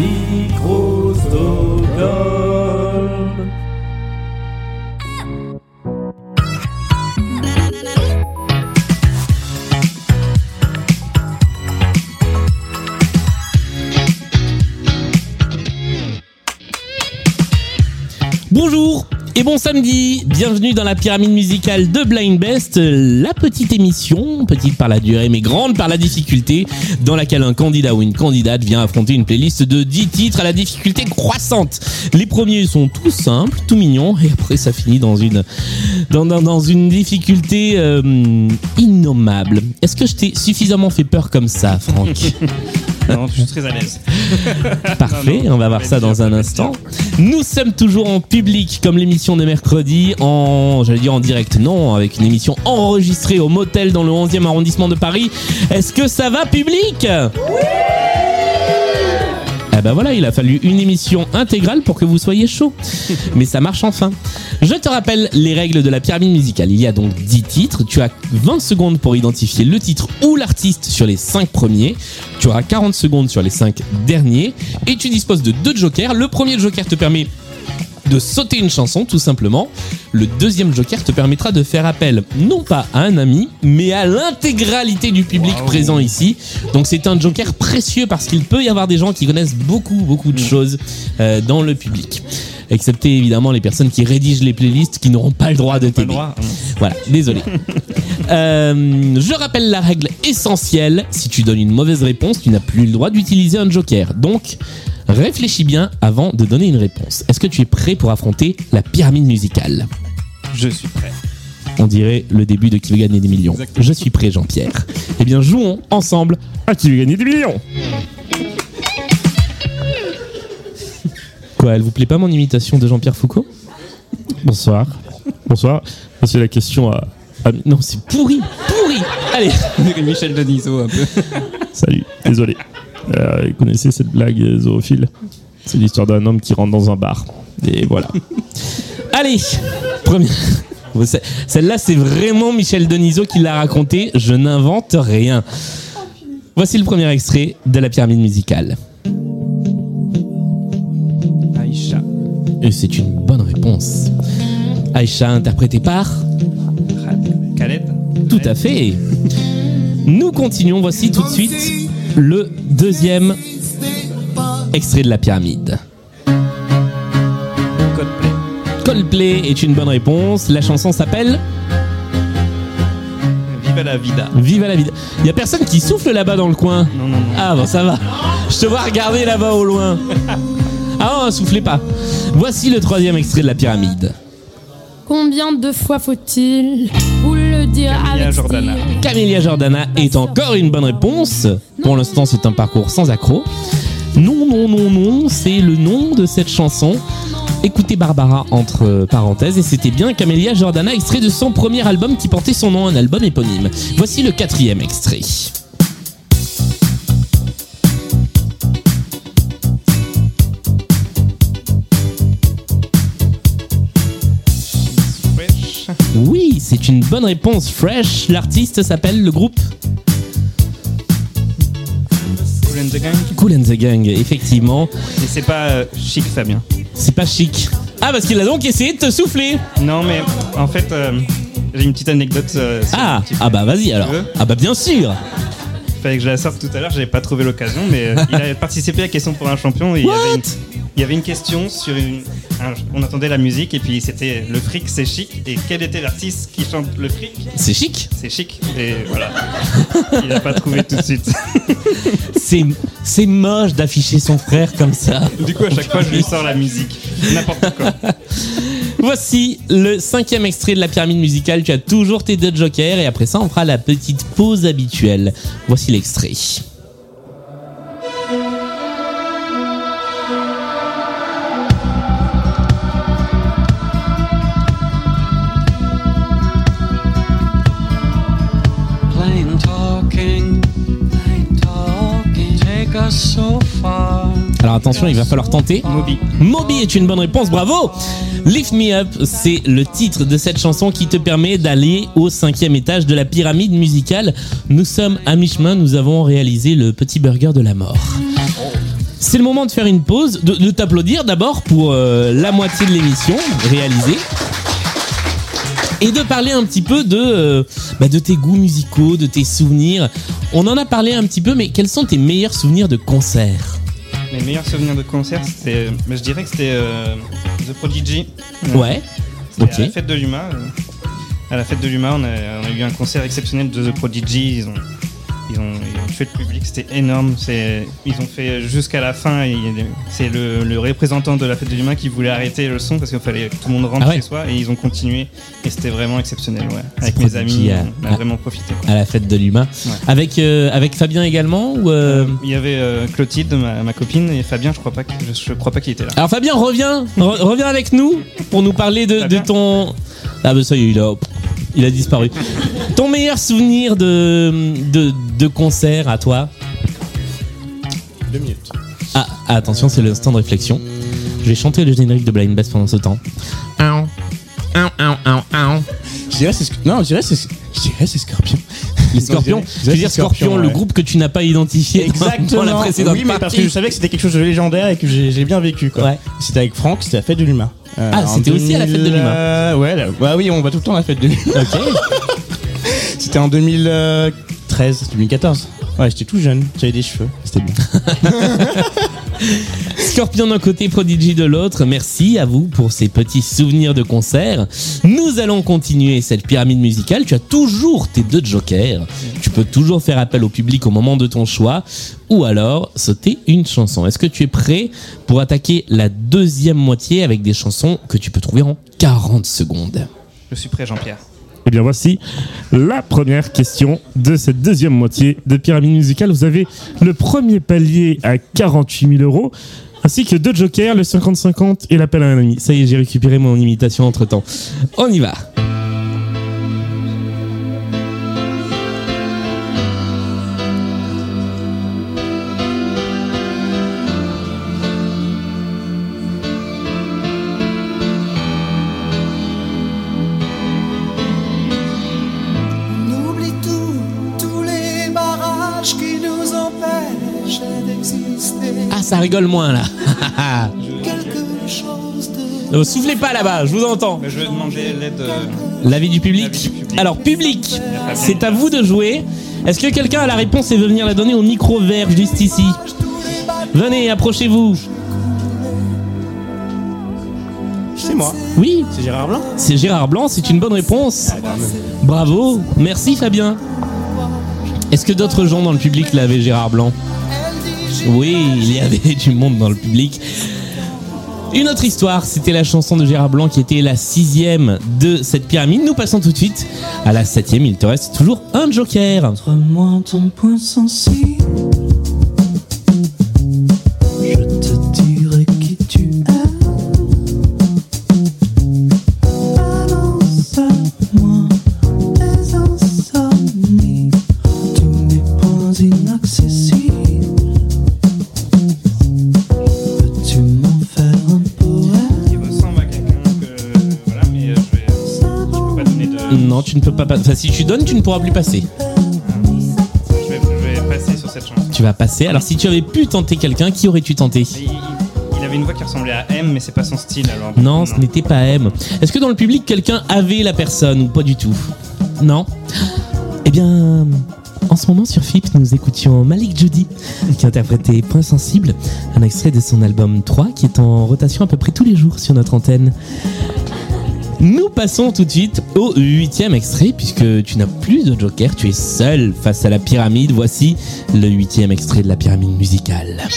Micro-Stockholm. Bonjour et bon samedi, bienvenue dans la pyramide musicale de Blind Best, la petite émission, petite par la durée mais grande par la difficulté, dans laquelle un candidat ou une candidate vient affronter une playlist de 10 titres à la difficulté croissante. Les premiers sont tout simples, tout mignons, et après ça finit dans une, dans, une difficulté euh, innommable. Est-ce que je t'ai suffisamment fait peur comme ça, Franck? Non, je suis très à l'aise. Parfait, Non, non, on va voir ça dans un instant. Nous sommes toujours en public comme l'émission de mercredi en j'allais dire en direct non, avec une émission enregistrée au motel dans le 11e arrondissement de Paris. Est-ce que ça va public? Eh ben voilà, il a fallu une émission intégrale pour que vous soyez chaud. Mais ça marche enfin. Je te rappelle les règles de la pyramide musicale. Il y a donc 10 titres. Tu as 20 secondes pour identifier le titre ou l'artiste sur les 5 premiers. Tu auras 40 secondes sur les 5 derniers. Et tu disposes de deux jokers. Le premier joker te permet de sauter une chanson tout simplement. Le deuxième joker te permettra de faire appel non pas à un ami, mais à l'intégralité du public présent ici. Donc c'est un joker précieux parce qu'il peut y avoir des gens qui connaissent beaucoup beaucoup de choses euh, dans le public. Excepté évidemment les personnes qui rédigent les playlists qui n'auront pas le droit de t'aider. hein. Voilà, désolé. Euh, je rappelle la règle essentielle. Si tu donnes une mauvaise réponse, tu n'as plus le droit d'utiliser un joker. Donc, réfléchis bien avant de donner une réponse. Est-ce que tu es prêt pour affronter la pyramide musicale? Je suis prêt. On dirait le début de Qui veut gagner des millions. Exactement. Je suis prêt, Jean-Pierre. Eh bien, jouons ensemble à Qui veut gagner des millions. Quoi, elle vous plaît pas mon imitation de Jean-Pierre Foucault? Bonsoir. Bonsoir. C'est la question à, à- Non, c'est pourri, pourri. Allez, On dirait Michel Denisot un peu. salut. Désolé. Euh, vous connaissez cette blague euh, zoophile C'est l'histoire d'un homme qui rentre dans un bar. Et voilà. Allez, première. Celle-là, c'est vraiment Michel Denisot qui l'a raconté. Je n'invente rien. Voici le premier extrait de la pyramide musicale. Aïcha. Et c'est une bonne réponse. Aïcha, interprétée par Khaled. Tout à fait. Nous continuons. Voici tout de suite le deuxième extrait de la pyramide. Coldplay. Coldplay est une bonne réponse. La chanson s'appelle Viva la vida. Viva la vida. Il y a personne qui souffle là-bas dans le coin. Non, non, non. Ah bon, ça va. Je te vois regarder là-bas au loin. Ah non, soufflez pas. Voici le troisième extrait de la pyramide. Combien de fois faut-il vous le dire Camilla avec Jordana. style Camélia Jordana est encore une bonne réponse. Pour l'instant, c'est un parcours sans accroc. Non, non, non, non, c'est le nom de cette chanson. Écoutez Barbara entre parenthèses et c'était bien Camélia Jordana, extrait de son premier album qui portait son nom, un album éponyme. Voici le quatrième extrait. Oui, c'est une bonne réponse. Fresh, l'artiste s'appelle le groupe Cool and the Gang. Cool and the Gang, effectivement. Et c'est pas euh, chic, Fabien. C'est pas chic. Ah, parce qu'il a donc essayé de te souffler. Non, mais en fait, euh, j'ai une petite anecdote. euh, sur Ah, le petit ah bah vas-y alors. Veux Ah bah bien sûr. Fallait que je la sorte tout à l'heure, j'avais pas trouvé l'occasion, mais euh, il a participé à Question pour un champion et il y, avait une, il y avait une question sur une. un- on entendait la musique et puis c'était le fric c'est chic et quel était l'artiste qui chante le fric? C'est chic? C'est chic et voilà. il a pas trouvé tout de suite. C'est c'est moche d'afficher son frère comme ça. Du coup, à chaque fois, je lui sors la musique. N'importe quoi. Voici le cinquième extrait de la pyramide musicale. Tu as toujours tes deux jokers et après ça, on fera la petite pause habituelle. Voici l'extrait. Alors attention, il va falloir tenter. Moby. Moby est une bonne réponse, bravo Lift Me Up, c'est le titre de cette chanson qui te permet d'aller au cinquième étage de la pyramide musicale. Nous sommes à mi-chemin, nous avons réalisé le petit burger de la mort. C'est le moment de faire une pause, de, de t'applaudir d'abord pour euh, la moitié de l'émission réalisée. Et de parler un petit peu de, euh, bah, de tes goûts musicaux, de tes souvenirs. On en a parlé un petit peu, mais quels sont tes meilleurs souvenirs de concert? Mes meilleurs souvenirs de concert, c'était. mais je dirais que c'était euh, The Prodigy. Ouais, ok. À la fête de l'UMA. À la fête de l'UMA, on a, on a eu un concert exceptionnel de The Prodigy. Ils ont, ils ont, le public, c'était énorme. C'est, ils ont fait jusqu'à la fin. et C'est le, le représentant de la fête de l'UMA qui voulait arrêter le son parce qu'il fallait que tout le monde rentre Ah ouais. chez soi. Et ils ont continué. Et c'était vraiment exceptionnel. Ouais. Avec mes amis, euh, on a vraiment profité. quoi. À la fête de l'humain. Ouais. Avec, euh, avec Fabien également ou euh, Il y avait euh, Clotilde, ma, ma copine, et Fabien, je crois pas, que- je, je crois pas qu'il était là. Alors Fabien, reviens, re- reviens avec nous pour nous parler de, ton... Ah bah ça y est, il a, il a disparu. Ton meilleur souvenir de, de, de concert à toi Deux minutes. ah, ah, attention, c'est l'instant de réflexion. Je vais chanter le générique de Blind Best pendant ce temps. Aou. Aou, aou, aou, aou. Je dirais c'est non, je dirais c'est je dirais c'est Scorpion. Les Scorpions. je veux dire Scorpion, le ouais. groupe que tu n'as pas identifié dans- Exactement. dans la précédente oui, mais parce que je savais que c'était quelque chose de légendaire et que j'ai j'ai bien vécu quoi. Ouais. C'était avec Franck, c'était la fête de l'humain. Euh, Ah, en c'était aussi à la fête de l'humain. euh, Ouais, là- bah oui, on va tout le temps à la fête de l'humain. Ok. C'était en 2013, 2014. Ouais, j'étais tout jeune, j'avais des cheveux, c'était bien. Scorpion d'un côté, Prodigy de l'autre. Merci à vous pour ces petits souvenirs de concert. Nous allons continuer cette pyramide musicale. Tu as toujours tes deux jokers. Tu peux toujours faire appel au public au moment de ton choix ou alors sauter une chanson. Est-ce que tu es prêt pour attaquer la deuxième moitié avec des chansons que tu peux trouver en 40 secondes? Je suis prêt, Jean-Pierre. Eh bien voici la première question de cette deuxième moitié de Pyramide Musicale. Vous avez le premier palier à 48 000 euros, ainsi que deux jokers, le 50-50 et l'appel à un ami. Ça y est, j'ai récupéré mon imitation entre-temps. On y va ça rigole moins là. Soufflez pas là-bas, je vous entends. Mais je vais demander l'aide. euh, L'avis du public. L'avis du public. Alors, public, c'est à vous de jouer. Est-ce que quelqu'un a la réponse et veut venir la donner au micro vert juste ici? Venez, approchez-vous. C'est moi, Oui, c'est Gérard Blanc. c'est Gérard Blanc, c'est une bonne réponse. Bravo, merci Fabien. Est-ce que d'autres gens dans le public l'avaient Gérard Blanc? Oui, il y avait du monde dans le public. Une autre histoire, c'était la chanson de Gérard Blanc qui était la sixième de cette pyramide. Nous passons tout de suite à la septième. Il te reste toujours un joker. Montre-moi ton point sensible. Tu ne peux pas. Enfin, si tu donnes, tu ne pourras plus passer. Je vais, je vais passer sur cette chanson. Tu vas passer. Alors, si tu avais pu tenter quelqu'un, qui aurais-tu tenté? Il, il avait une voix qui ressemblait à M, mais c'est pas son style alors. Non, ce n'était pas M. Est-ce que dans le public, quelqu'un avait la personne ou pas du tout? Non? Eh bien, en ce moment sur FIP, nous écoutions Malik Judy qui interprétait Point Sensible, un extrait de son album 3 qui est en rotation à peu près tous les jours sur notre antenne. Nous passons tout de suite au huitième extrait puisque tu n'as plus de joker, tu es seul face à la pyramide. Voici le huitième extrait de la pyramide musicale.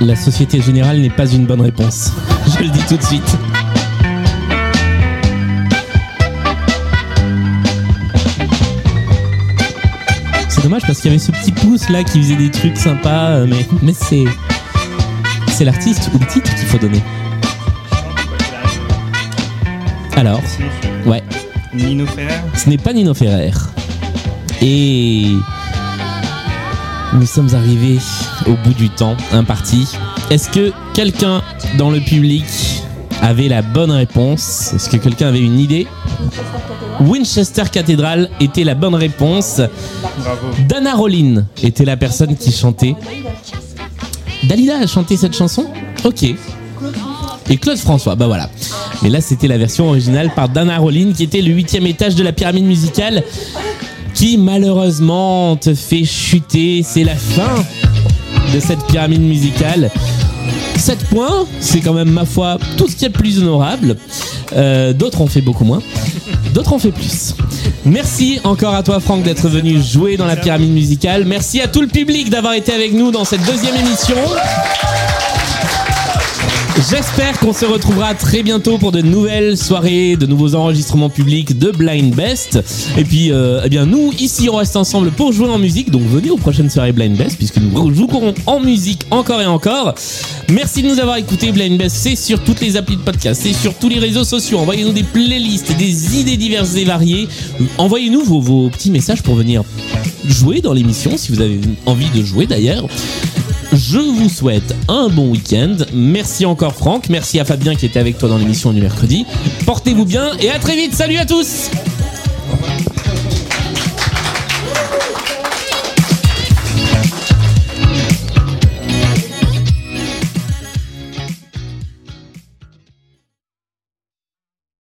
La Société Générale n'est pas une bonne réponse. Je le dis tout de suite. Parce qu'il y avait ce petit pouce là qui faisait des trucs sympas, euh, mais, mais c'est. C'est l'artiste ou le titre qu'il faut donner. Alors, ouais, Nino Ferrer ce n'est pas Nino Ferrer. Et. Nous sommes arrivés au bout du temps imparti. Est-ce que quelqu'un dans le public avait la bonne réponse? Est-ce que quelqu'un avait une idée? Winchester Cathedral était la bonne réponse. Dana Rollin était la personne qui chantait. Dalida a chanté cette chanson? Ok. Et Claude François, bah voilà. Mais là, c'était la version originale par Dana Rollin, qui était le huitième étage de la pyramide musicale, qui malheureusement te fait chuter. C'est la fin de cette pyramide musicale. 7 points, c'est quand même, ma foi, tout ce qui est plus honorable. Euh, D'autres ont fait beaucoup moins. D'autres ont fait plus. Merci encore à toi, Franck, d'être venu jouer dans la pyramide musicale. Merci à tout le public d'avoir été avec nous dans cette deuxième émission. J'espère qu'on se retrouvera très bientôt pour de nouvelles soirées, de nouveaux enregistrements publics de Blind Best. Et puis, euh, eh bien, nous, ici, on reste ensemble pour jouer en musique. Donc, venez aux prochaines soirées Blind Best, puisque nous jouerons en musique encore et encore. Merci de nous avoir écoutés. Blind Best, c'est sur toutes les applis de podcast, c'est sur tous les réseaux sociaux. Envoyez-nous des playlists, des idées diverses et variées. Envoyez-nous vos, vos petits messages pour venir jouer dans l'émission, si vous avez envie de jouer d'ailleurs. Je vous souhaite un bon week-end. Merci encore Franck. Merci à Fabien qui était avec toi dans l'émission du mercredi. Portez-vous bien et à très vite. Salut à tous